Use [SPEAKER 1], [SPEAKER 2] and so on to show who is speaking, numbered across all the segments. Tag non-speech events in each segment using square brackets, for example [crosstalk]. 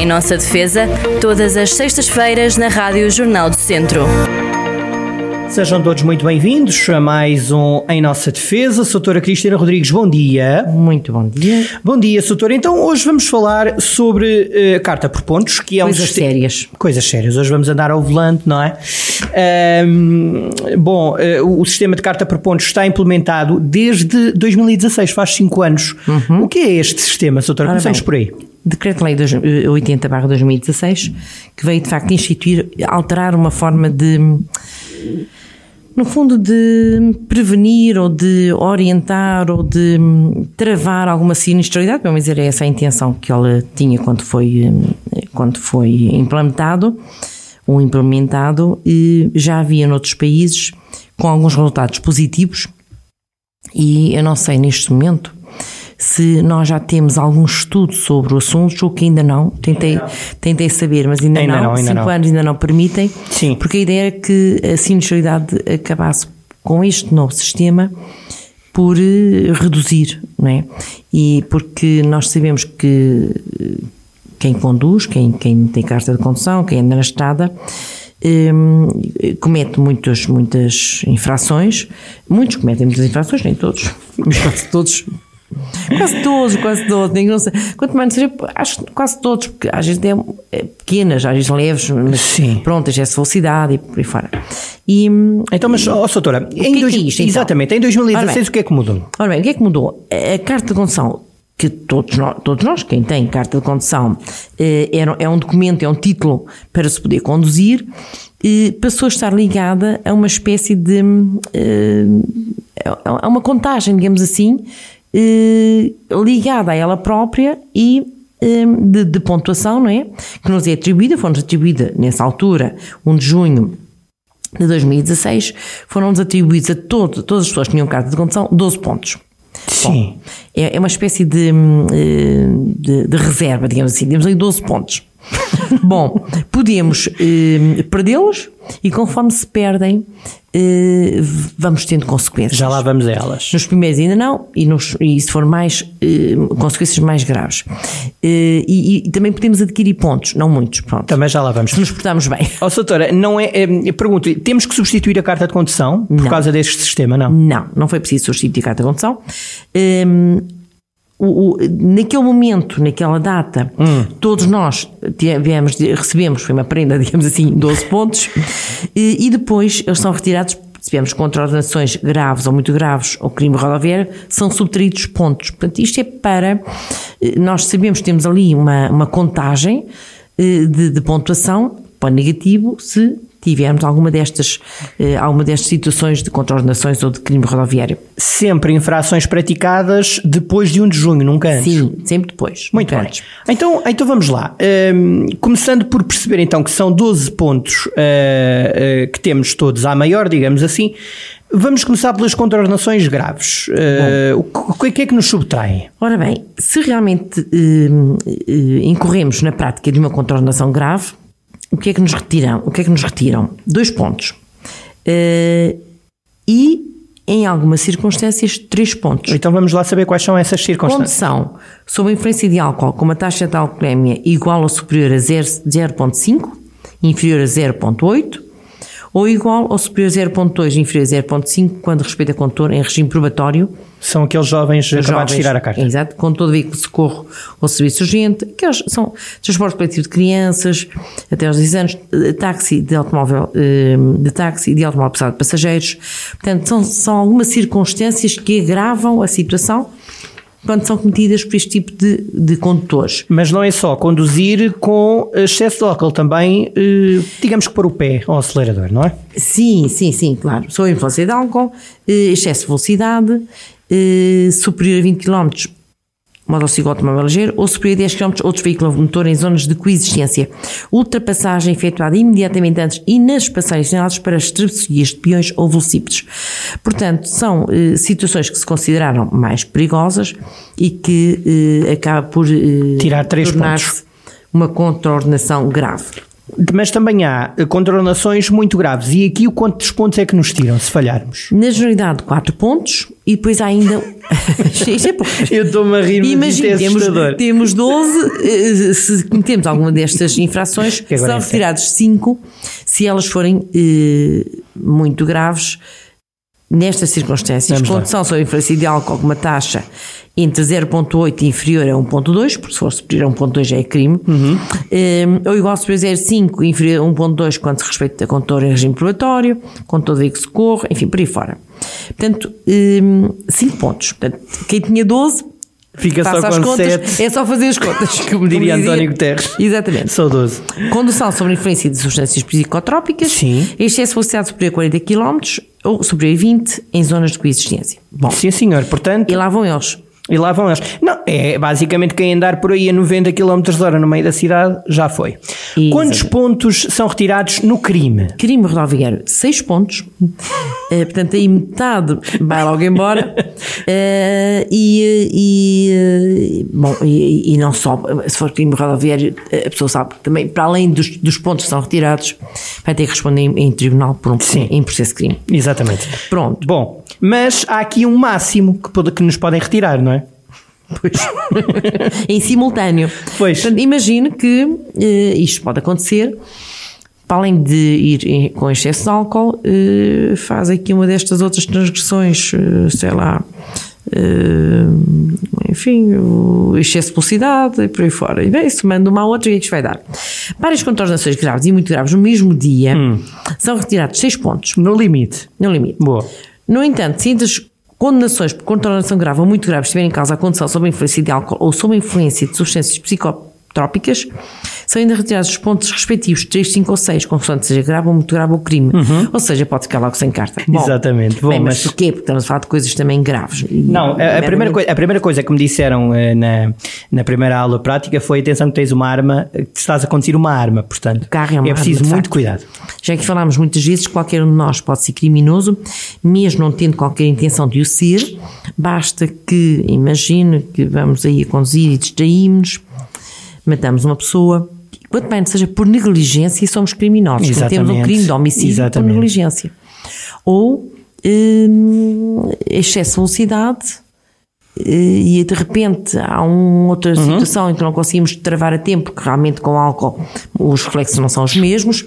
[SPEAKER 1] Em nossa defesa, todas as sextas-feiras na Rádio Jornal do Centro.
[SPEAKER 2] Sejam todos muito bem-vindos a mais um Em Nossa Defesa. Soutora Cristina Rodrigues, bom dia.
[SPEAKER 3] Muito bom dia.
[SPEAKER 2] Bom dia, Soutora. Então, hoje vamos falar sobre uh, carta por pontos, que é
[SPEAKER 3] Coisas
[SPEAKER 2] um
[SPEAKER 3] sistema... sérias.
[SPEAKER 2] Coisas sérias. Hoje vamos andar ao volante, não é? Um, bom, uh, o sistema de carta por pontos está implementado desde 2016, faz 5 anos. Uhum. O que é este sistema, Soutora? Começamos por aí.
[SPEAKER 3] Decreto-Lei 80-2016, que veio de facto instituir, alterar uma forma de no fundo, de prevenir ou de orientar ou de travar alguma sinistralidade, vamos dizer, é essa a intenção que ela tinha quando foi, quando foi implantado ou implementado, e já havia noutros países com alguns resultados positivos, e eu não sei neste momento se nós já temos algum estudo sobre o assunto, ou que ainda não, tentei, tentei saber, mas ainda, ainda não, não ainda cinco não. anos ainda não permitem,
[SPEAKER 2] Sim.
[SPEAKER 3] porque a ideia era que a sinistralidade acabasse com este novo sistema por eh, reduzir, não é? E porque nós sabemos que quem conduz, quem, quem tem carta de condução, quem anda na estrada, um, comete muitas, muitas infrações, muitos cometem muitas infrações, nem todos, mas quase todos Quase todos, quase todos. Não sei. Quanto mais seja, acho que quase todos, porque às vezes é, é pequenas, às vezes leves, mas
[SPEAKER 2] Sim.
[SPEAKER 3] pronto, é velocidade e por aí fora. E,
[SPEAKER 2] então, mas, ó, oh, doutora, em
[SPEAKER 3] que
[SPEAKER 2] dois,
[SPEAKER 3] é que é isto, então?
[SPEAKER 2] exatamente, em 2016 bem, o que é que mudou?
[SPEAKER 3] Ora bem, o que é que mudou? A carta de condução que todos nós, todos nós, quem tem carta de condução, é, é um documento, é um título para se poder conduzir, passou a estar ligada a uma espécie de. a uma contagem, digamos assim, eh, ligada a ela própria e eh, de, de, pontuação, não é? Que nos é atribuída, foi-nos atribuída nessa altura, 1 de junho de 2016, foram-nos atribuídos a todo, todas as pessoas que tinham carta de condução 12 pontos.
[SPEAKER 2] Sim. Bom,
[SPEAKER 3] é, é, uma espécie de, eh, de, de, reserva, digamos assim, temos aí 12 pontos. [laughs] Bom, podemos eh, perdê-los e conforme se perdem, eh, vamos tendo consequências.
[SPEAKER 2] Já lá vamos a elas.
[SPEAKER 3] Nos primeiros ainda não, e, nos, e se for mais, eh, consequências mais graves. Eh, e, e, também podemos adquirir pontos, não muitos, pronto.
[SPEAKER 2] Também já lá vamos.
[SPEAKER 3] Se nos portarmos bem.
[SPEAKER 2] Ó, oh, doutora, não é, é, pergunto, temos que substituir a carta de condução por não. causa deste sistema, não?
[SPEAKER 3] Não, não foi preciso substituir a carta de condução. Ehm, o, o, naquele momento, naquela data,
[SPEAKER 2] hum.
[SPEAKER 3] todos nós tivemos, recebemos, foi uma prenda, [laughs] digamos assim, 12 pontos, e, e depois eles são retirados se tivermos contraordenações graves ou muito graves ou crime rodoviário, são subtraídos pontos. Portanto, isto é para. Eh, nós sabemos que temos ali uma, uma contagem eh, de, de pontuação para negativo se tivermos alguma destas, eh, alguma destas situações de contraordenações ou de crime rodoviário.
[SPEAKER 2] Sempre infrações praticadas depois de 1 de junho, nunca antes?
[SPEAKER 3] Sim, sempre depois.
[SPEAKER 2] Muito bem. Antes. Então, então vamos lá. Um, começando por perceber então que são 12 pontos uh, uh, que temos todos à maior, digamos assim, Vamos começar pelas contraordenações graves. Uh, o que é que nos subtrai?
[SPEAKER 3] Ora bem, se realmente uh, uh, incorremos na prática de uma contraordenação grave, o que é que nos retiram? O que é que nos retiram? Dois pontos. Uh, e, em algumas circunstâncias, três pontos.
[SPEAKER 2] Então vamos lá saber quais são essas circunstâncias.
[SPEAKER 3] Condição sob a influência de álcool com uma taxa de alcoolemia igual ou superior a 0,5, inferior a 0,8, ou igual ou superior a 0.2 inferior a 0.5 quando respeita condutor em regime probatório.
[SPEAKER 2] São aqueles jovens acabados jovens, de tirar a carta.
[SPEAKER 3] Exato, com todo veículo de socorro ou serviço urgente, aqueles são transporte coletivo de crianças até aos 10 anos, táxi de automóvel, eh, de táxi de automóvel pesado de passageiros. Portanto, são, são algumas circunstâncias que agravam a situação quando são cometidas por este tipo de, de condutores.
[SPEAKER 2] Mas não é só conduzir com excesso de álcool, também, eh, digamos que pôr o pé ao acelerador, não é?
[SPEAKER 3] Sim, sim, sim, claro. Sou influência de álcool, eh, excesso de velocidade, eh, superior a 20 km motociclo automóvel ligeiro ou superior a 10 km outros veículos motor em zonas de coexistência. Ultrapassagem efetuada imediatamente antes e nas passagens sinaladas para as travessias de peões ou velocípedes. Portanto, são eh, situações que se consideraram mais perigosas e que eh, acaba por eh,
[SPEAKER 2] tirar três pontos.
[SPEAKER 3] Uma contraordenação grave.
[SPEAKER 2] Mas também há eh, contornações muito graves. E aqui o quantos pontos é que nos tiram se falharmos?
[SPEAKER 3] Na generalidade, 4 pontos e depois há ainda. [laughs] É.
[SPEAKER 2] Eu estou-me a rir,
[SPEAKER 3] Imagina,
[SPEAKER 2] é
[SPEAKER 3] temos,
[SPEAKER 2] assustador.
[SPEAKER 3] temos 12, eh, se cometemos alguma destas infrações, são
[SPEAKER 2] é
[SPEAKER 3] retirados 5 se elas forem eh, muito graves. Nestas circunstâncias, condução sob influência de álcool com uma taxa entre 0.8 e inferior a 1.2, porque se for superior a 1.2 já é crime,
[SPEAKER 2] Uhum.
[SPEAKER 3] eh, ou igual a superior a 0.5 e inferior a 1.2 quando se respeita a condutor em regime probatório, condutor de socorro, enfim, por aí fora. Portanto, 5 pontos. Portanto, quem tinha 12,
[SPEAKER 2] Fica só
[SPEAKER 3] faça
[SPEAKER 2] com
[SPEAKER 3] contas,
[SPEAKER 2] 7.
[SPEAKER 3] é só fazer as contas. [laughs]
[SPEAKER 2] Como diria António Guterres.
[SPEAKER 3] Exatamente.
[SPEAKER 2] 12.
[SPEAKER 3] Condução sob influência de substâncias psicotrópicas.
[SPEAKER 2] Sim.
[SPEAKER 3] Excesso de velocidade superior a 40 km ou superior a 20 em zonas de coexistência. Bom,
[SPEAKER 2] Sim, senhor. Portanto,
[SPEAKER 3] e lá vão eles.
[SPEAKER 2] E lá vão eles. Não, é basicamente quem andar por aí a 90 km hora no meio da cidade já foi.
[SPEAKER 3] Exatamente.
[SPEAKER 2] Quantos pontos são retirados no crime?
[SPEAKER 3] Crime rodoviário, 6 pontos. [laughs] Eh, portanto, aí metade vai logo embora. [laughs] Eh, e, e, eh, bom, e, e não só, se for crime rodoviário, a pessoa sabe que também, para além dos, dos pontos que são retirados, vai ter que responder em, em tribunal por um
[SPEAKER 2] Sim.
[SPEAKER 3] em processo de crime.
[SPEAKER 2] Exatamente.
[SPEAKER 3] Pronto.
[SPEAKER 2] Bom, mas há aqui um máximo que, pode- que nos podem retirar, não é?
[SPEAKER 3] Pois. [laughs] em simultâneo.
[SPEAKER 2] Pois.
[SPEAKER 3] Portanto, imagine que eh, isto pode acontecer. Para além de ir em- com excesso de álcool, eh, faz aqui uma destas outras transgressões, eh, sei lá, enfim, o excesso de velocidade e por aí fora. E bem, se manda uma a outra, o que é que isto vai dar? Várias contornações graves e muito graves no mesmo dia são retirados 6 pontos,
[SPEAKER 2] No limite.
[SPEAKER 3] no limite.
[SPEAKER 2] Boa.
[SPEAKER 3] No entanto, se entre as condenações por contornação grave ou muito grave estiver em causa a condução sob a influência de álcool ou sob a influência de substâncias psicotrópicas, são ainda retirados os pontos respectivos 3, 5 ou 6, consoante seja grave ou muito grave o crime. Ou seja, pode ficar logo sem carta. Bom,
[SPEAKER 2] Uhum. Exatamente. Bom,
[SPEAKER 3] bem, mas,
[SPEAKER 2] mas-
[SPEAKER 3] porquê? Porque estamos a falar de coisas também graves.
[SPEAKER 2] Não, a, a primeira coisa, a primeira coisa que me disseram eh, na, na primeira aula prática foi: atenção, que tens uma arma, eh, que estás a conduzir uma arma, portanto,
[SPEAKER 3] carro é uma arma,
[SPEAKER 2] preciso
[SPEAKER 3] de
[SPEAKER 2] muito
[SPEAKER 3] facto.
[SPEAKER 2] cuidado.
[SPEAKER 3] Já que falámos muitas vezes, qualquer um de nós pode ser criminoso, mesmo não tendo qualquer intenção de o ser, basta que imagine que vamos aí a conduzir e distraímos, matamos uma pessoa, quanto bem seja por negligência somos criminosos, cometemos um crime de homicídio
[SPEAKER 2] Exatamente.
[SPEAKER 3] por negligência. Ou hum, excesso de velocidade, eh, e de repente há uma outra
[SPEAKER 2] Uhum.
[SPEAKER 3] situação em que não conseguimos travar a tempo, porque realmente com álcool os reflexos não são os mesmos,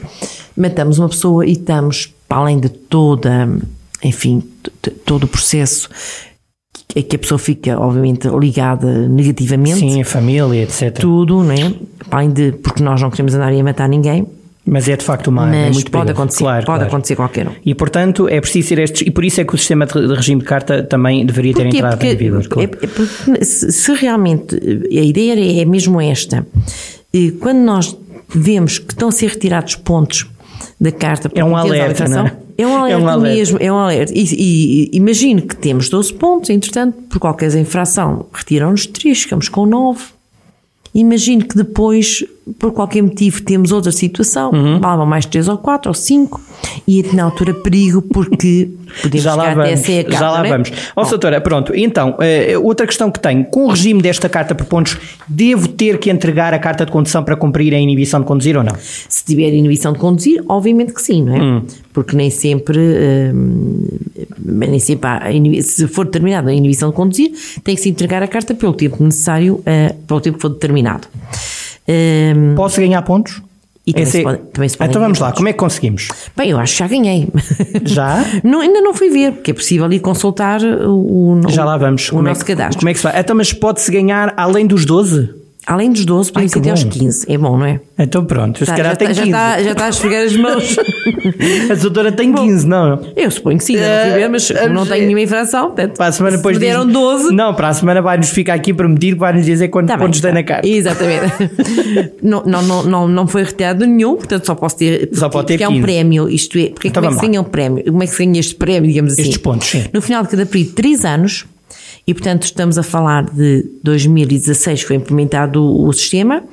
[SPEAKER 3] matamos uma pessoa e estamos, para além de toda, enfim, todo o processo que que a pessoa fica, obviamente, ligada negativamente,
[SPEAKER 2] Sim, a família, etc.
[SPEAKER 3] tudo, não é? Além de, porque nós não queremos andar a matar ninguém,
[SPEAKER 2] Mas é de facto uma arma. é muito
[SPEAKER 3] pode acontecer,
[SPEAKER 2] Claro,
[SPEAKER 3] pode
[SPEAKER 2] claro.
[SPEAKER 3] acontecer qualquer um.
[SPEAKER 2] E portanto é preciso ser estes. E por isso é que o sistema de regime de carta também deveria ter
[SPEAKER 3] Porquê?
[SPEAKER 2] entrado
[SPEAKER 3] Porque,
[SPEAKER 2] em vigor. claro.
[SPEAKER 3] é- é porque se realmente a ideia é mesmo esta, eh, quando nós vemos que estão a ser retirados pontos da carta
[SPEAKER 2] É um alerta, não é?
[SPEAKER 3] É um
[SPEAKER 2] É
[SPEAKER 3] alerta
[SPEAKER 2] um alerta.
[SPEAKER 3] mesmo, é um alerta. E, e- imagine que temos 12 pontos, entretanto, por qualquer infração, retiram-nos 3, ficamos com 9. Imagine que depois, por qualquer motivo, temos outra situação,
[SPEAKER 2] Uhum.
[SPEAKER 3] mais 3 ou 4 ou 5, e na altura perigo, porque [laughs] podemos
[SPEAKER 2] Já lá
[SPEAKER 3] chegar até
[SPEAKER 2] vamos,
[SPEAKER 3] ser a carta,
[SPEAKER 2] já lá
[SPEAKER 3] é?
[SPEAKER 2] vamos. Ó,
[SPEAKER 3] Bom,
[SPEAKER 2] doutora, pronto, então, eh, outra questão que tenho, com o regime desta carta por pontos, devo ter que entregar a carta de condução para cumprir a inibição de conduzir ou não?
[SPEAKER 3] Se tiver inibição de conduzir, obviamente que sim, não é?
[SPEAKER 2] Hum.
[SPEAKER 3] Porque nem sempre, hum, nem sempre há, se for determinada a inibição de conduzir, tem que se entregar a carta pelo tempo necessário, eh, pelo tempo que for determinado. Hum,
[SPEAKER 2] Posso ganhar pontos?
[SPEAKER 3] E também
[SPEAKER 2] Esse
[SPEAKER 3] se
[SPEAKER 2] é-
[SPEAKER 3] pode- também se podem
[SPEAKER 2] Então vamos lá,
[SPEAKER 3] pontos.
[SPEAKER 2] como é que conseguimos?
[SPEAKER 3] bem, eu acho que já ganhei.
[SPEAKER 2] Já? [laughs]
[SPEAKER 3] Não, ainda não fui ver, porque é possível ir consultar o, o,
[SPEAKER 2] Já lá vamos.
[SPEAKER 3] o
[SPEAKER 2] Como é
[SPEAKER 3] nosso
[SPEAKER 2] que-
[SPEAKER 3] cadastro.
[SPEAKER 2] Como é que se vai? Então, mas pode-se ganhar além dos 12?
[SPEAKER 3] Além dos 12,
[SPEAKER 2] Ai,
[SPEAKER 3] podemos
[SPEAKER 2] que
[SPEAKER 3] ir até aos
[SPEAKER 2] bom.
[SPEAKER 3] 15. É bom, não é?
[SPEAKER 2] Então pronto, eu se
[SPEAKER 3] Tá,
[SPEAKER 2] calhar
[SPEAKER 3] já,
[SPEAKER 2] tenho
[SPEAKER 3] está,
[SPEAKER 2] 15.
[SPEAKER 3] já, está, já está a esfregar as mãos. [laughs]
[SPEAKER 2] A doutora tem 15, não?
[SPEAKER 3] Eu suponho que sim, ainda não fui ver, mas como não tenho nenhuma infração, portanto,
[SPEAKER 2] Para a semana
[SPEAKER 3] se
[SPEAKER 2] depois
[SPEAKER 3] me deram
[SPEAKER 2] diz-
[SPEAKER 3] 12,
[SPEAKER 2] Não, para a semana vai-nos ficar aqui prometido vai-nos dizer quantos
[SPEAKER 3] Tá bem,
[SPEAKER 2] pontos tem
[SPEAKER 3] tá.
[SPEAKER 2] na carta.
[SPEAKER 3] Exatamente. [laughs] não, não, não, não, não foi retirado nenhum, portanto só posso ter.
[SPEAKER 2] Só pode ter
[SPEAKER 3] porque é
[SPEAKER 2] 15.
[SPEAKER 3] um prémio, isto é. Porque
[SPEAKER 2] Então
[SPEAKER 3] como é que se ganha um prémio? Como é que se ganha este prémio, digamos assim?
[SPEAKER 2] Estes pontos, sim.
[SPEAKER 3] No final de cada período, 3 anos, e portanto estamos a falar de 2016 que foi implementado o, o sistema.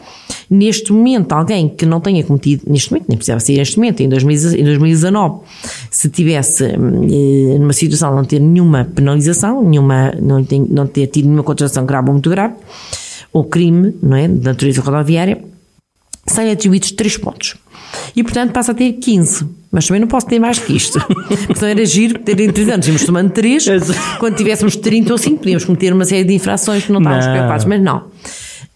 [SPEAKER 3] Neste momento, alguém que não tenha cometido, neste momento, nem precisava ser neste momento, em 2019, em 2019 se tivesse eh, numa situação de não ter nenhuma penalização, nenhuma, não, tem, não ter tido nenhuma contratação grave ou muito grave, ou crime, não é, de natureza rodoviária, são atribuídos 3 pontos. E portanto passa a ter 15. Mas também não posso ter mais que isto. [laughs] Porque senão era giro terem 3 anos. Íamos tomando 3. Quando tivéssemos 30 ou 5, podíamos cometer uma série de infrações que não estávamos
[SPEAKER 2] Não.
[SPEAKER 3] preocupados. Mas não.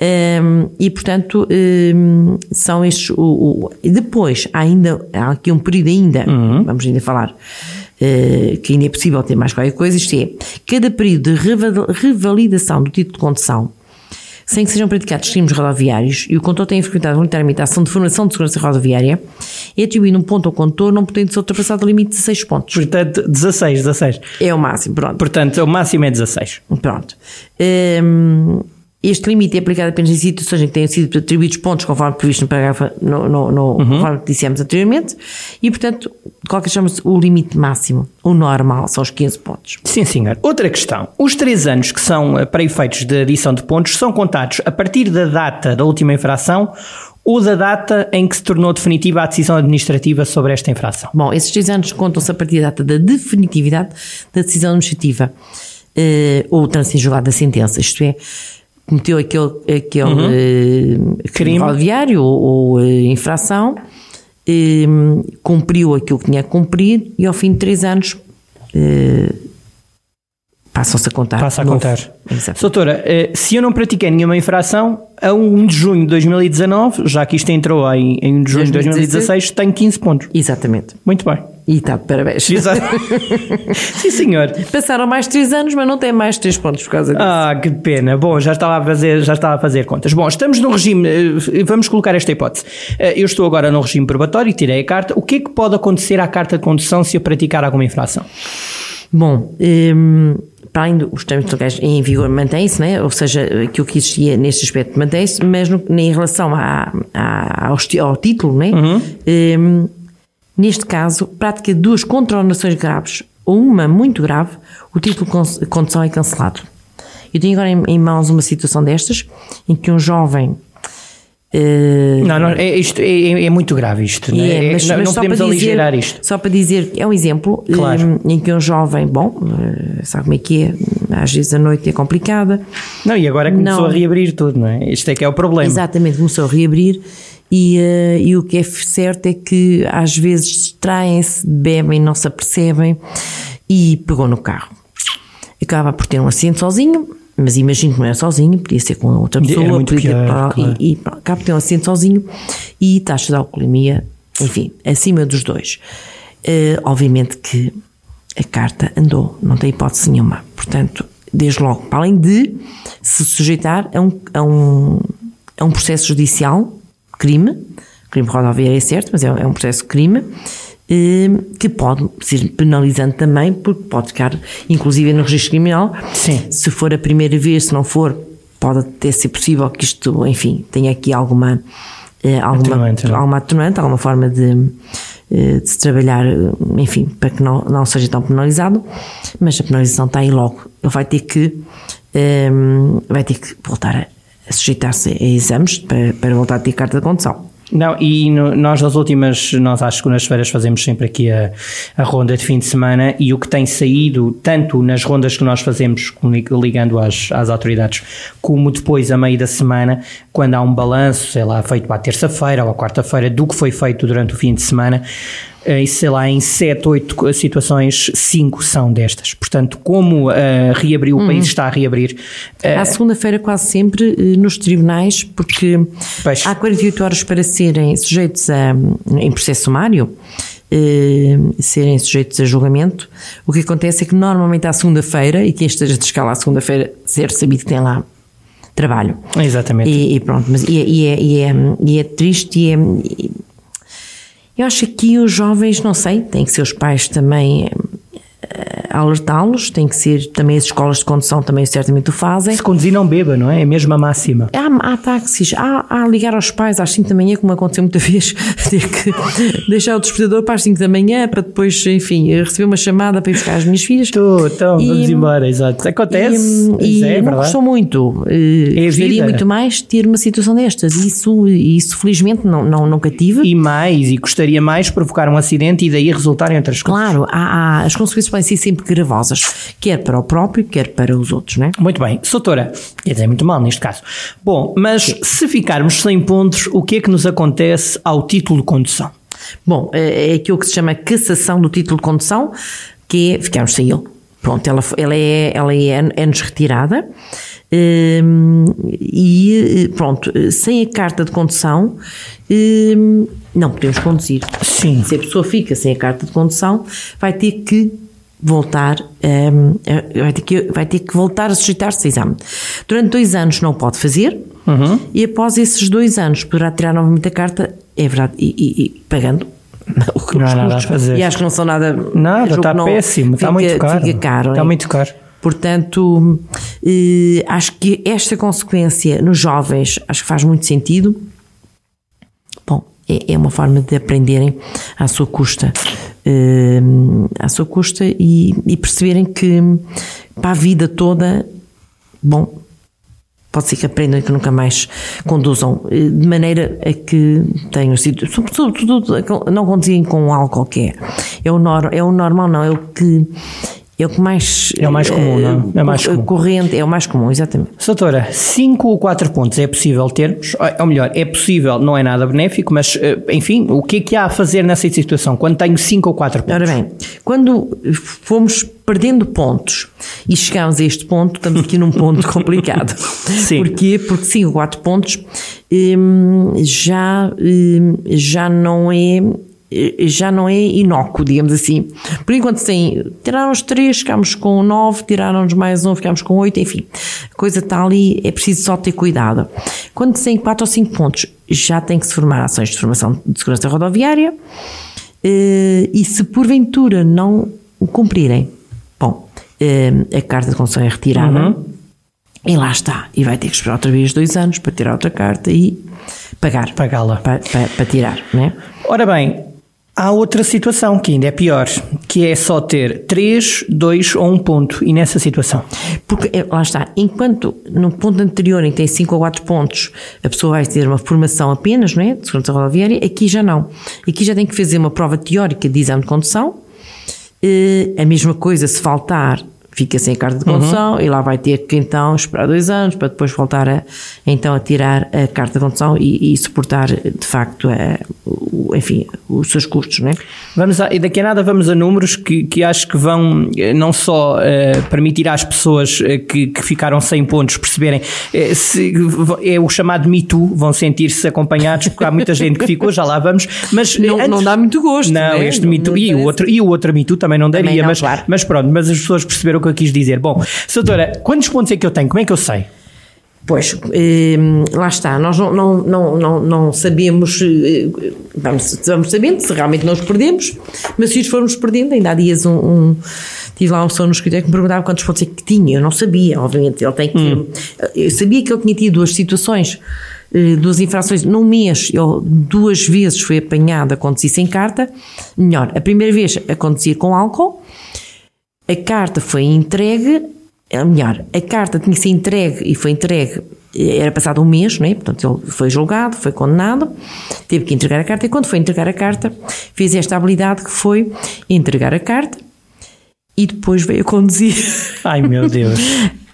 [SPEAKER 3] Um, e portanto um, são estes o, o- e depois há ainda há aqui um período ainda vamos ainda falar uh, que ainda é possível ter mais qualquer coisa isto é cada período de reva- revalidação do título de condução sem que sejam praticados crimes rodoviários e o condutor tenha frequentado voluntariamente a ação de formação de segurança rodoviária é atribuído um ponto ao condutor não podendo ser ultrapassado o limite de 6 pontos
[SPEAKER 2] Portanto, 16, 16.
[SPEAKER 3] é o máximo pronto
[SPEAKER 2] Portanto, o máximo é 16.
[SPEAKER 3] Pronto. Hum, este limite é aplicado apenas em situações em que tenham sido atribuídos pontos conforme previsto no parágrafo, no, no, no- conforme dissemos anteriormente, e portanto, qualquer chama-se o limite máximo, o normal, são os 15 pontos.
[SPEAKER 2] Sim, senhor. Outra questão. Os três anos que são eh, para efeitos de adição de pontos são contados a partir da data da última infração ou da data em que se tornou definitiva a decisão administrativa sobre esta infração.
[SPEAKER 3] Bom, esses três anos contam-se a partir da data da definitividade da decisão administrativa eh, ou trânsito em julgado da sentença, isto é, cometeu aquele, aquele eh, crime rodoviário ou, ou, eh, infração, eh, cumpriu aquilo que tinha que cumprir e ao fim de três anos eh, passam-se a contar.
[SPEAKER 2] Passa a
[SPEAKER 3] novo.
[SPEAKER 2] contar.
[SPEAKER 3] Exato.
[SPEAKER 2] Doutora, eh, se eu não pratiquei nenhuma infração, a 1 de junho de 2019, já que isto entrou em, em 1 de junho de 2016, tenho 15 pontos.
[SPEAKER 3] Exatamente.
[SPEAKER 2] Muito bem.
[SPEAKER 3] E está parabéns.
[SPEAKER 2] Exato. [laughs] Sim, senhor.
[SPEAKER 3] Passaram mais três anos, mas não tem mais três pontos por causa disso.
[SPEAKER 2] Ah, que pena. Bom, já estava a fazer, já estava a fazer contas. Bom, estamos no regime, eh, vamos colocar esta hipótese. Eh, Eu estou agora no regime probatório, tirei a carta. O que é que pode acontecer à carta de condução se eu praticar alguma infração?
[SPEAKER 3] Bom, hum, para além dos termos legais em vigor mantém-se, né? ou seja, aquilo que existia neste aspecto mantém-se, mas no- em relação à, à- ao, ao título, né? Hum, neste caso, prática de duas contraordenações graves ou uma muito grave, o título de con- condução é cancelado. Eu tenho agora em, em mãos uma situação destas, em que um jovem eh,
[SPEAKER 2] Não, não é, isto é, é muito grave isto. não, é?
[SPEAKER 3] é, mas,
[SPEAKER 2] não,
[SPEAKER 3] mas
[SPEAKER 2] não podemos
[SPEAKER 3] dizer,
[SPEAKER 2] aligerar isto.
[SPEAKER 3] Só para dizer, é um exemplo
[SPEAKER 2] Claro.
[SPEAKER 3] eh, em que um jovem, bom, eh, sabe como é que é, às vezes a noite é complicada,
[SPEAKER 2] Não, e agora começou
[SPEAKER 3] Não.
[SPEAKER 2] a reabrir tudo, não é? Isto é que é o problema.
[SPEAKER 3] exatamente, começou a reabrir e, eh, e o que é certo é que às vezes distraem-se, bebem, não se apercebem e pegou no carro. Acaba por ter um acidente sozinho, mas imagino que não era sozinho, podia ser com outra pessoa,
[SPEAKER 2] muito
[SPEAKER 3] podia ter
[SPEAKER 2] pior,
[SPEAKER 3] para-
[SPEAKER 2] claro.
[SPEAKER 3] e, e por ter um acidente sozinho e taxa de alcoolemia, enfim, acima dos dois. Eh, obviamente que a carta andou, não tem hipótese nenhuma. Portanto, desde logo, para além de se sujeitar a um, a um, a um processo judicial, crime, crime rodoviário é certo, mas é, é um processo de crime, que pode ser penalizante também, porque pode ficar, inclusive, no registro criminal.
[SPEAKER 2] Sim.
[SPEAKER 3] Se for a primeira vez, se não for, pode até ser possível que isto, enfim, tenha aqui alguma, eh, alguma,
[SPEAKER 2] Atenuante, é?
[SPEAKER 3] alguma atenuante, alguma forma de, eh, de se trabalhar, eh, enfim, para que não, não seja tão penalizado, mas a penalização está aí logo. Ele vai ter que, eh, vai ter que voltar a, a sujeitar-se a exames para, para voltar a ter carta de condução.
[SPEAKER 2] Não, e no- nós nas últimas, nós às segundas-feiras fazemos sempre aqui a, a ronda de fim de semana e o que tem saído, tanto nas rondas que nós fazemos ligando às, às autoridades, como depois a meio da semana, quando há um balanço, sei lá, feito à terça-feira ou à quarta-feira do que foi feito durante o fim de semana, eh, e sei lá, em 7, 8 situações, 5 são destas. Portanto, como eh, reabriu, o país está a reabrir, eh,
[SPEAKER 3] À segunda-feira, quase sempre, eh, nos tribunais, porque
[SPEAKER 2] Pois.
[SPEAKER 3] há 48 horas para serem sujeitos a, em processo sumário, eh, serem sujeitos a julgamento. O que acontece é que normalmente à segunda-feira, e quem esteja de escala à segunda-feira, ser sabido que tem lá trabalho.
[SPEAKER 2] exatamente.
[SPEAKER 3] E, e pronto, mas e, é- e é, e, é, e é triste e é. Eu acho que os jovens, não sei, têm que ser os pais também alertá-los, tem que ser também as escolas de condução também certamente o fazem.
[SPEAKER 2] Se conduzir não beba, não é? É a máxima.
[SPEAKER 3] Há, há táxis, há, há ligar aos pais às 5 da manhã, como aconteceu muita [laughs] vez, ter que deixar o despertador para as 5 da manhã para depois, enfim, receber uma chamada para ir buscar as minhas filhas.
[SPEAKER 2] Estou, então,
[SPEAKER 3] E-
[SPEAKER 2] vamos embora, exato. Acontece,
[SPEAKER 3] E,
[SPEAKER 2] isso
[SPEAKER 3] e
[SPEAKER 2] é
[SPEAKER 3] não
[SPEAKER 2] verdade.
[SPEAKER 3] gostou muito. Eh,
[SPEAKER 2] É
[SPEAKER 3] gostaria muito mais ter uma situação destas. Isso, isso felizmente não, não, nunca tive.
[SPEAKER 2] E mais, e gostaria mais provocar um acidente e daí resultarem outras coisas.
[SPEAKER 3] Claro, há, há- as consequências podem ser sempre gravosas, quer para o próprio, quer para os outros, não é?
[SPEAKER 2] Muito bem, Soutora, quer dizer, muito mal neste caso. Bom, mas se ficarmos sem pontos, o que é que nos acontece ao título de condução?
[SPEAKER 3] Bom, é é aquilo que se chama cassação do título de condução, que é ficarmos sem ele. Pronto, ela, ela é, ela é, é-nos retirada. hum, e pronto, sem a carta de condução hum, não podemos conduzir.
[SPEAKER 2] Sim.
[SPEAKER 3] Se a pessoa fica sem a carta de condução, vai ter que voltar, hum, vai, ter que, vai ter que voltar a sujeitar-se a exame. Durante dois anos não pode fazer e após esses dois anos poderá tirar novamente a carta, é verdade, e, e- e pagando. [laughs] o que-
[SPEAKER 2] Não há nada a fazer.
[SPEAKER 3] E acho que não são nada.
[SPEAKER 2] Nada, está
[SPEAKER 3] não-
[SPEAKER 2] péssimo, está
[SPEAKER 3] fica-
[SPEAKER 2] muito caro.
[SPEAKER 3] Fica caro.
[SPEAKER 2] Está
[SPEAKER 3] é.
[SPEAKER 2] muito caro.
[SPEAKER 3] Portanto, eh, acho que esta consequência nos jovens acho que faz muito sentido. Bom, é, é uma forma de aprenderem à sua custa, eh, à sua custa e, e perceberem que para a vida toda, bom, pode ser que aprendam e que nunca mais conduzam, eh, de maneira a que tenham sido, sobretudo, não conduzirem com álcool que é. É o, nor, é o normal, não, é o que. É o que mais.
[SPEAKER 2] É o mais comum, não é? É mais comum.
[SPEAKER 3] Corrente, é o mais comum, exatamente.
[SPEAKER 2] Doutora, 5 ou 4 pontos é possível termos, ou melhor, é possível, não é nada benéfico, mas eh, enfim, o que é que há a fazer nessa situação quando tenho 5 ou 4 pontos?
[SPEAKER 3] Ora bem, quando fomos perdendo pontos e chegámos a este ponto, estamos aqui num ponto [laughs] complicado.
[SPEAKER 2] Sim.
[SPEAKER 3] Porquê? Porque 5 ou 4 pontos hum, já, hum, já não é já não é inócuo, digamos assim. Por enquanto tem, tiraram-nos 3, ficámos com 9, tiraram-nos mais um, ficámos com 8, enfim. A coisa está ali, é preciso só ter cuidado. Quando tem 4 ou 5 pontos, já tem que se formar ações de formação de segurança rodoviária, eh, e se porventura não o cumprirem, bom, eh, a carta de condução é retirada e lá está. E vai ter que esperar outra vez dois anos para tirar outra carta e pagar.
[SPEAKER 2] Pagá-la.
[SPEAKER 3] Para, para, para tirar, né?
[SPEAKER 2] Ora bem, há outra situação que ainda é pior, que é só ter 3, 2 ou 1 ponto, e nessa situação?
[SPEAKER 3] Porque eh, lá está, enquanto no ponto anterior em que tem 5 ou 4 pontos a pessoa vai ter uma formação apenas, não é? De segurança rodoviária, aqui já não. Aqui já tem que fazer uma prova teórica de exame de condução. Eh, a mesma coisa se faltar, fica sem carta de condução e lá vai ter que então esperar dois anos para depois voltar a, então a tirar a carta de condução e, e suportar de facto a- o- enfim, os seus custos, não é?
[SPEAKER 2] Vamos a, e daqui a nada vamos a números que, que acho que vão eh, não só eh, permitir às pessoas eh, que, que ficaram sem pontos perceberem eh, se é o chamado Me Too, vão sentir-se acompanhados, porque há muita [laughs] gente que ficou, já lá vamos, mas
[SPEAKER 3] Não- não dá muito gosto,
[SPEAKER 2] Não,
[SPEAKER 3] né?
[SPEAKER 2] este
[SPEAKER 3] Não-
[SPEAKER 2] Me Too,
[SPEAKER 3] não
[SPEAKER 2] e, o outro, e o outro Me Too também não daria,
[SPEAKER 3] Também
[SPEAKER 2] mas,
[SPEAKER 3] claro.
[SPEAKER 2] mas pronto, mas as pessoas perceberam que eu quis dizer. Bom, doutora, quantos pontos é que eu tenho? Como é que eu sei?
[SPEAKER 3] Pois, eh, lá está, nós não, não, não, não, não sabemos, eh, vamos, vamos sabendo se realmente nós perdemos, mas se os formos perdendo, ainda há dias um, um- tive lá uma pessoa no escritório que me perguntava quantos pontos é que tinha, eu não sabia, obviamente, ele tem que, eu sabia que ele tinha tido duas situações, eh, duas infrações num mês, ele duas vezes foi apanhado a conduzir sem carta, melhor, a primeira vez a conduzir com álcool, a carta foi entregue, é melhor, a carta tinha que ser entregue e foi entregue, eh, era passado um mês, não é? Portanto, ele foi julgado, foi condenado, teve que entregar a carta e quando foi entregar a carta, fez esta habilidade que foi entregar a carta e depois veio a conduzir. [laughs]
[SPEAKER 2] Ai meu Deus.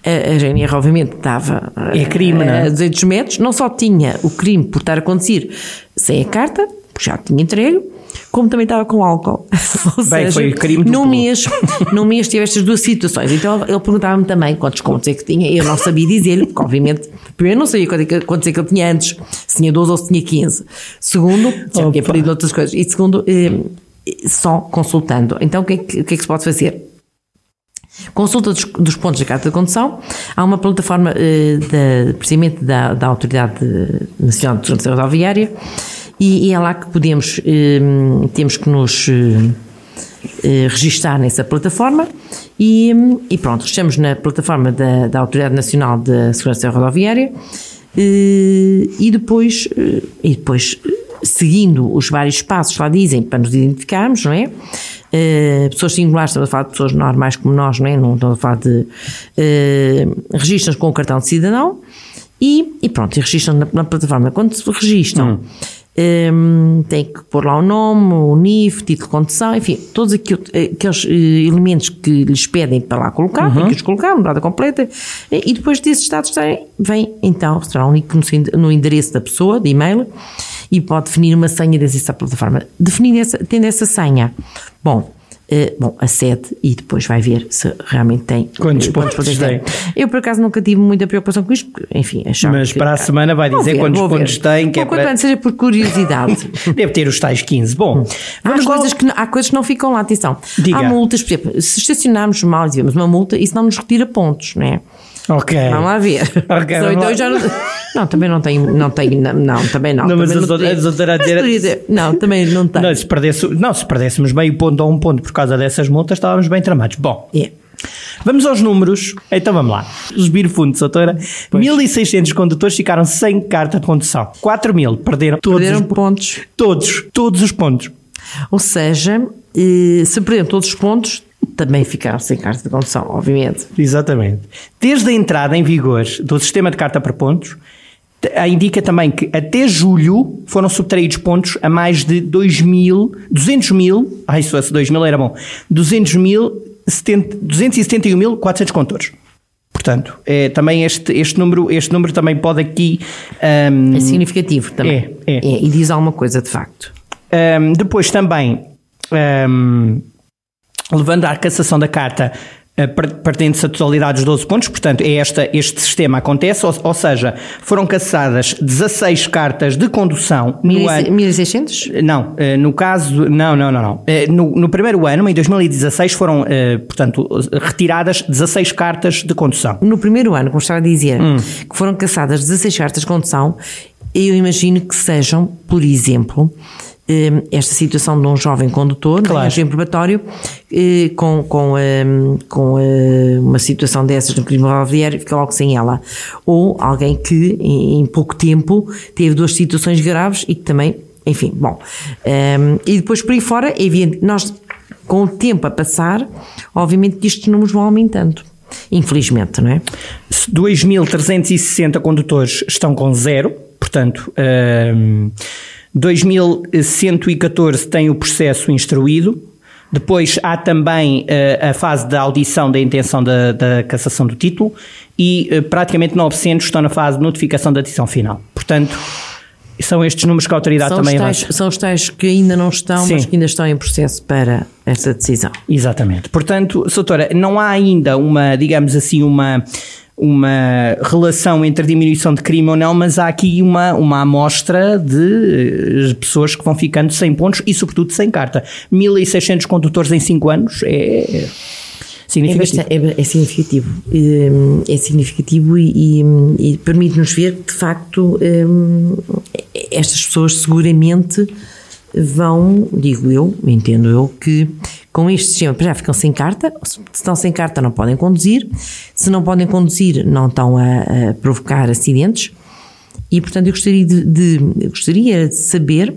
[SPEAKER 3] A, a GNR, obviamente, estava
[SPEAKER 2] É crime, não é?
[SPEAKER 3] a 200 metros, não só tinha o crime por estar a conduzir sem a carta, porque já tinha entregue, como também estava com álcool. [laughs] Ou
[SPEAKER 2] Bem,
[SPEAKER 3] seja,
[SPEAKER 2] foi crime
[SPEAKER 3] num mês, num mês tive estas duas situações. Então ele perguntava-me também quantos contos é que tinha. Eu não sabia dizer-lhe, porque obviamente, primeiro não sabia é quantos é que ele tinha antes, se tinha 12 ou se tinha 15. Segundo, já tinha perdido outras coisas. E segundo, eh, só consultando. Então o que é que, o que, é que se pode fazer? Consulta dos, dos pontos da carta de condução. Há uma plataforma, eh, da, precisamente da, da Autoridade Nacional de Segurança Rodoviária, e, e é lá que podemos, eh, temos que nos eh, eh, registar nessa plataforma e, e pronto, estamos na plataforma da, da Autoridade Nacional de Segurança Rodoviária eh, e depois, eh, e depois eh, seguindo os vários passos lá dizem para nos identificarmos, não é? Eh, pessoas singulares, estamos a falar de pessoas normais como nós, não é? Não estamos a falar de eh, registram com o cartão de cidadão e, e pronto, e registram na, na plataforma. Quando se registram, Hum, tem que pôr lá o nome, o NIF, título de condução, enfim, todos aquilo- aqueles eh, elementos que lhes pedem para lá colocar, tem que os colocar, morada completa, e depois desses dados estarem, vem então, será um link no, no endereço da pessoa, de e-mail, e pode definir uma senha dessa plataforma. Definindo essa, tendo essa senha, bom, Uh, bom, acede e depois vai ver se realmente tem
[SPEAKER 2] quantos, uh, pontos, pontos tem.
[SPEAKER 3] Eu, por acaso, nunca tive muita preocupação com isto, porque, enfim, achava
[SPEAKER 2] Mas
[SPEAKER 3] que,
[SPEAKER 2] para a semana vai dizer ver, quantos pontos tem.
[SPEAKER 3] Que é para... seja por curiosidade. [laughs]
[SPEAKER 2] Deve ter os tais 15. Bom,
[SPEAKER 3] há, coisas que, há coisas que não ficam lá, atenção. Diga. Há multas, por exemplo, se estacionarmos mal e tivermos uma multa, isso não nos retira pontos, não é?
[SPEAKER 2] Ok.
[SPEAKER 3] Vamos lá ver. Okay, Só, então já não, não, também não tenho, não tenho, não, não também não.
[SPEAKER 2] Não, mas
[SPEAKER 3] também
[SPEAKER 2] a, não a doutora a dizer...
[SPEAKER 3] Não, também não tenho.
[SPEAKER 2] Não se, perdesse, não, se perdéssemos meio ponto ou um ponto por causa dessas multas, estávamos bem tramados. Bom,
[SPEAKER 3] yeah.
[SPEAKER 2] Vamos aos números. Então vamos lá. Subir fundo, doutora. 1.600 condutores ficaram sem carta de condução. 4.000 perderam todos
[SPEAKER 3] perderam
[SPEAKER 2] os
[SPEAKER 3] pontos.
[SPEAKER 2] Todos, todos os pontos.
[SPEAKER 3] Ou seja, eh, se perderam todos os pontos, também ficaram sem carta de condução, obviamente.
[SPEAKER 2] Exatamente. Desde a entrada em vigor do sistema de carta por pontos, indica também que até julho foram subtraídos pontos a mais de 2 mil, 200 mil, ai, se fosse 2 mil era bom, 200 mil, 271.400 condutores. Portanto, é, também este, este, número, este número também pode aqui...
[SPEAKER 3] Um, é significativo também.
[SPEAKER 2] É, é.
[SPEAKER 3] é, E diz alguma coisa, de facto.
[SPEAKER 2] Um, depois também... Um, levando à cassação da carta eh, pertence a totalidade dos 12 pontos, portanto, é esta, este sistema acontece, ou, ou seja, foram cassadas 16 cartas de condução
[SPEAKER 3] no ano. 1600?
[SPEAKER 2] Não, eh, no caso, não, não, não, não. Eh, no, no primeiro ano, em 2016, foram, portanto, retiradas 16 cartas de condução.
[SPEAKER 3] No primeiro ano, como estava a dizer, hum. que foram cassadas 16 cartas de condução, eu imagino que sejam, por exemplo, esta situação de um jovem condutor, claro. em probatório, eh, com, com, ehm, com eh, uma situação dessas no crime rodoviário, fica logo sem ela. Ou alguém que em pouco tempo teve duas situações graves e que também, enfim, bom. Ehm, e depois por aí fora, é evidente, nós com o tempo a passar, obviamente que estes números vão aumentando. Infelizmente, não é?
[SPEAKER 2] 2.360 condutores estão com zero, portanto. 2114 tem o processo instruído. Depois há também uh, a fase da audição da intenção da, da cassação do título e uh, praticamente 900 estão na fase de notificação da decisão final. Portanto, são estes números que a autoridade
[SPEAKER 3] são
[SPEAKER 2] também
[SPEAKER 3] tais, São os tais que ainda não estão, Sim. mas que ainda estão em processo para essa decisão.
[SPEAKER 2] Exatamente. Portanto, doutora, não há ainda uma, digamos assim, uma uma relação entre diminuição de crime ou não, mas há aqui uma, uma amostra de eh, pessoas que vão ficando sem pontos e, sobretudo, sem carta. 1.600 condutores em 5 anos é. Significativo.
[SPEAKER 3] É, é, é, significativo. É significativo e, e, e permite-nos ver que, de facto, hum, estas pessoas seguramente vão, digo eu, entendo eu, que com este sistema já ficam sem carta, se estão sem carta não podem conduzir, se não podem conduzir não estão a, a provocar acidentes e portanto eu gostaria de, de, gostaria de saber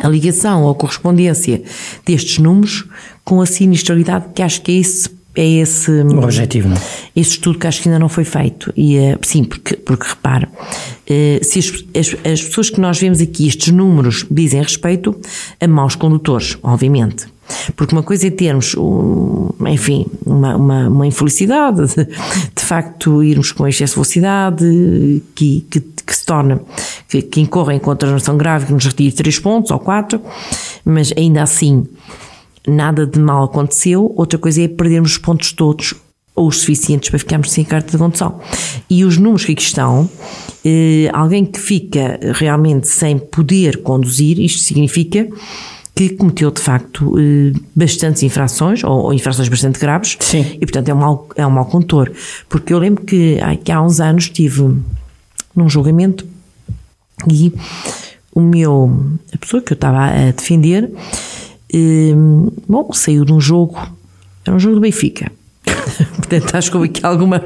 [SPEAKER 3] a ligação ou a correspondência destes números com a sinistralidade que acho que é esse é esse
[SPEAKER 2] o objetivo, não? É?
[SPEAKER 3] Esse estudo que acho que ainda não foi feito. E, uh, sim, porque, porque repara, uh, se as, as, as, pessoas que nós vemos aqui, estes números, dizem respeito a maus condutores, obviamente. Porque uma coisa é termos, um, enfim, uma, uma, uma infelicidade, de, facto irmos com excesso de velocidade, que, que, que se torna, que, que incorre em contravenção grave, que nos retire 3 pontos ou 4, mas ainda assim nada de mal aconteceu. Outra coisa é perdermos os pontos todos ou os suficientes para ficarmos sem carta de condução. E os números que aqui estão, eh, alguém que fica realmente sem poder conduzir, isto significa que cometeu de facto eh, bastantes infrações, ou, infrações bastante graves,
[SPEAKER 2] Sim.
[SPEAKER 3] e portanto é um mau, é um mau condutor. Porque eu lembro que, ai, que há uns anos estive num julgamento e o meu, a pessoa que eu estava a defender, eh, bom, saiu de um jogo, era um jogo do Benfica [laughs] Portanto, acho que houve aqui alguma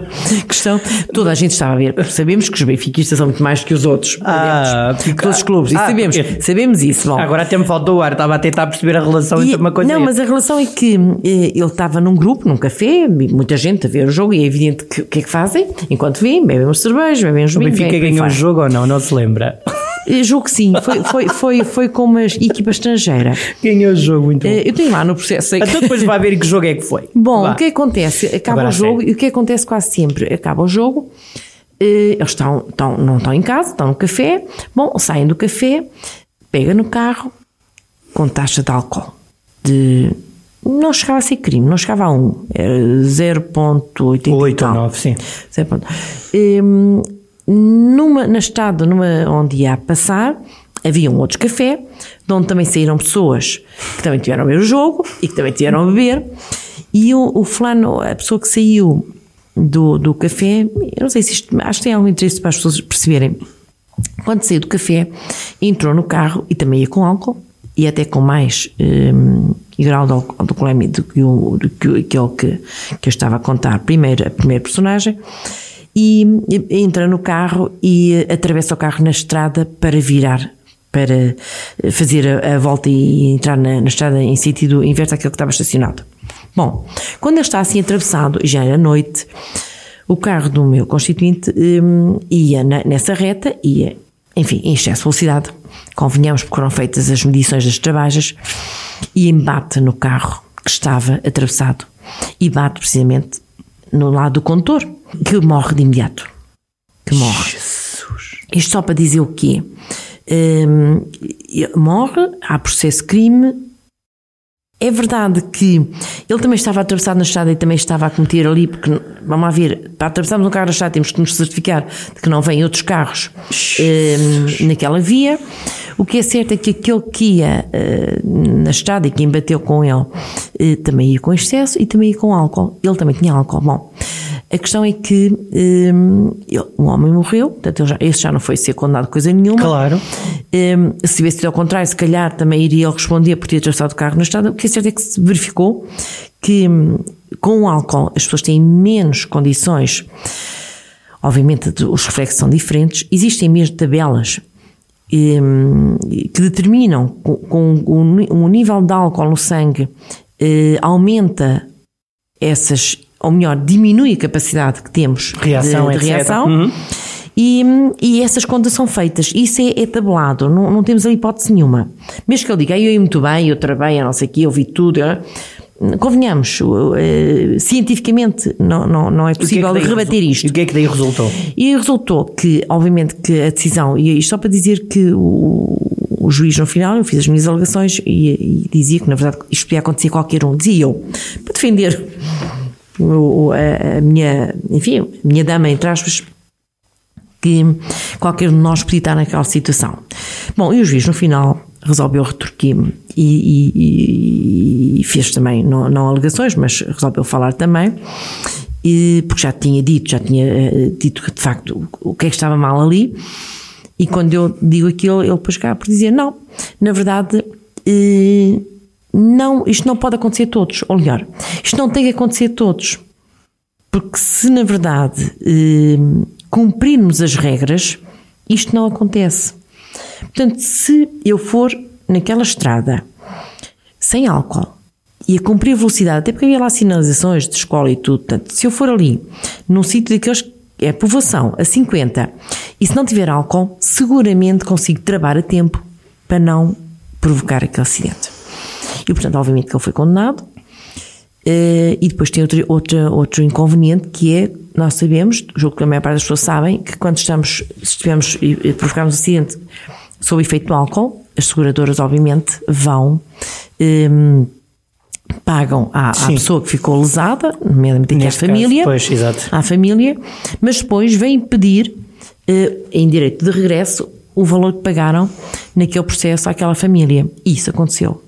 [SPEAKER 3] questão. Toda a gente estava a ver. Sabemos que os benfiquistas são muito mais que os outros. Ah, fica... Todos os clubes. Ah, sabemos, porque... sabemos isso. Bom.
[SPEAKER 2] Agora até me faltou o ar. Estava a tentar perceber a relação
[SPEAKER 3] e,
[SPEAKER 2] entre uma coisa
[SPEAKER 3] Não, mas a relação é que eh, ele estava num grupo, num café, muita gente a ver o jogo e é evidente que o que é que fazem? Enquanto vêem, bebem uns cervejas, bebem uns vinhos.
[SPEAKER 2] O Benfica ganhou o jogo ou não? Não se lembra?
[SPEAKER 3] Julgo que sim, foi, foi, foi, foi com uma equipa estrangeira.
[SPEAKER 2] Ganhou o jogo.
[SPEAKER 3] Eh, eu tenho lá no processo.
[SPEAKER 2] Então depois vai ver que jogo é que foi.
[SPEAKER 3] Bom, Vá. o que acontece? Acaba Agora o jogo e o que acontece quase sempre? Acaba o jogo, eh, eles estão, estão, não estão em casa, estão no café. Bom, saem do café, pega no carro com taxa de álcool de. Não chegava a ser crime, não chegava a 1, era 0,8
[SPEAKER 2] 8 ou 9, sim.
[SPEAKER 3] 0. Um, numa, na estrada numa, onde ia passar, havia um outro café, de onde também saíram pessoas que também tiveram a ver o jogo e que também tiveram a beber. E o, o fulano, a pessoa que saiu do, do café, eu não sei se isto, acho que tem algum interesse para as pessoas perceberem. Quando saiu do café, entrou no carro e também ia com álcool e até com mais um, grau de alcoolemia do que, o, do que aquele que, que eu estava a contar primeiro, a primeira personagem e entra no carro e atravessa o carro na estrada para virar para fazer a, a volta e entrar na, na, estrada em sentido inverso àquele que estava estacionado. Bom, quando ele está assim atravessado, já era noite, o carro do meu constituinte um, ia na, nessa reta, ia, enfim, em excesso de velocidade. Convenhamos porque foram feitas as medições das travagens e embate no carro que estava atravessado e bate precisamente no lado do condutor, que morre de imediato. Que morre. Jesus. Isto só para dizer o quê? Um, morre, há processo crime. É verdade que ele também estava atravessado na estrada e também estava a cometer ali, porque, vamos lá ver, para atravessarmos um carro na estrada temos que nos certificar de que não vêm outros carros um, naquela via. O que é certo é que aquele que ia uh, na estrada e quem bateu com ele uh, também ia com excesso e também ia com álcool. Ele também tinha álcool. Bom, a questão é que um, um homem morreu, portanto, já, esse já não foi ser condenado coisa nenhuma.
[SPEAKER 2] Claro.
[SPEAKER 3] Um, se tivesse sido ao contrário, se calhar também iria responder por ter atravessado o carro na estrada. O que é certo é que se verificou que um, com o álcool as pessoas têm menos condições. Obviamente, os reflexos são diferentes. Existem mesmo tabelas que determinam com o nível de álcool no sangue eh, aumenta essas, ou melhor, diminui a capacidade que temos
[SPEAKER 2] reação,
[SPEAKER 3] de, de reação. Uhum. E, e, essas contas são feitas, isso é, é tabelado, não, não temos a hipótese nenhuma. Mesmo que eu diga, eu ia muito bem, eu trabalhei, não sei o quê, eu vi tudo, convenhamos, uh, cientificamente não, não, não é possível
[SPEAKER 2] que é
[SPEAKER 3] rebater isto.
[SPEAKER 2] E o que é que daí resultou?
[SPEAKER 3] E resultou que, obviamente, que a decisão, e isto só para dizer que o, o juiz no final, eu fiz as minhas alegações e, e, dizia que na verdade isto podia acontecer a qualquer um, dizia eu, para defender o, a, a, minha, enfim, a minha dama, entre aspas, que qualquer de nós podia estar naquela situação. Bom, e o juiz no final resolveu retorquir-me e, e, e, fez também, não, não alegações, mas resolveu falar também, e, porque já tinha dito, já tinha uh, dito que de facto o, o que é que estava mal ali, e quando eu digo aquilo, ele depois cá por dizer, não, na verdade, uh, não, isto não pode acontecer a todos, ou melhor, isto não tem que acontecer a todos, porque se na verdade uh, cumprirmos as regras, isto não acontece. Portanto, se eu for naquela estrada sem álcool e a cumprir velocidade, até porque havia lá sinalizações de escola e tudo, portanto, se eu for ali num sítio daqueles é povoação a 50 e se não tiver álcool, seguramente consigo travar a tempo para não provocar aquele acidente. E portanto, obviamente que ele foi condenado. Uh, e depois tem outro, outro, outro inconveniente que é, nós sabemos, julgo que a maior parte das pessoas sabem, que quando estamos, se estivermos e provocarmos um acidente sob efeito do álcool, as seguradoras, obviamente, vão. Um, pagam à, à, pessoa que ficou lesada, nomeadamente aqui à família,
[SPEAKER 2] caso, pois,
[SPEAKER 3] à família, mas depois vêm pedir uh, em direito de regresso o valor que pagaram naquele processo àquela família. E isso aconteceu.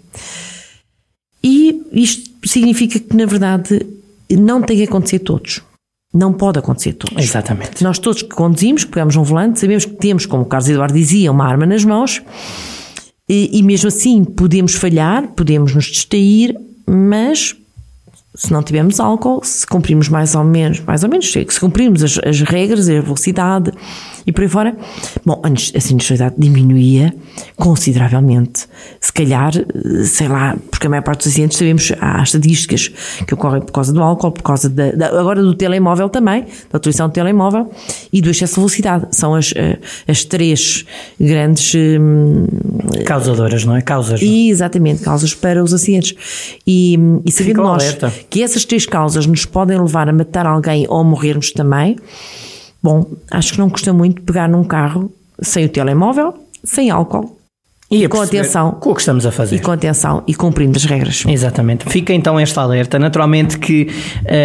[SPEAKER 3] Isto significa que, na verdade, não tem que acontecer todos. Não pode acontecer todos.
[SPEAKER 2] Exatamente.
[SPEAKER 3] Nós todos que conduzimos, que pegamos um volante, sabemos que temos, como o Carlos Eduardo dizia, uma arma nas mãos e, e mesmo assim podemos falhar, podemos nos distrair, mas se não tivermos álcool, se cumprimos mais ou menos, mais ou menos, se cumprirmos as, as regras, a velocidade, e por aí fora, bom, a sinistralidade diminuía consideravelmente. Se calhar, sei lá, porque a maior parte dos acidentes sabemos, há estatísticas que ocorrem por causa do álcool, por causa da, da agora do telemóvel também, da utilização do telemóvel e do excesso de velocidade. São as, eh, as três grandes hum,
[SPEAKER 2] causadoras, não é? Causas. Não?
[SPEAKER 3] É? Exatamente, causas para os acidentes. E, e sabendo nós
[SPEAKER 2] alerta.
[SPEAKER 3] que essas três causas nos podem levar a matar alguém ou a morrermos também, Bom, acho que não custa muito pegar num carro sem o telemóvel, sem álcool,
[SPEAKER 2] E a
[SPEAKER 3] com atenção.
[SPEAKER 2] Com o que estamos a fazer.
[SPEAKER 3] e com atenção e cumprindo as regras.
[SPEAKER 2] Exatamente. Fica então esta alerta. Naturalmente que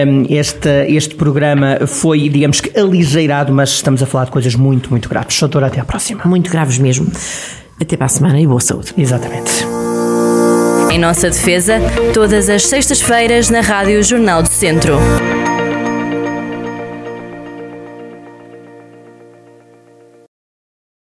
[SPEAKER 2] hum, este, este programa foi, digamos que, aligeirado, mas estamos a falar de coisas muito, muito graves. Doutora, até à próxima.
[SPEAKER 3] Muito graves mesmo. Até para a semana e boa saúde.
[SPEAKER 2] Exatamente.
[SPEAKER 1] Em nossa defesa, todas as sextas-feiras na Rádio Jornal do Centro.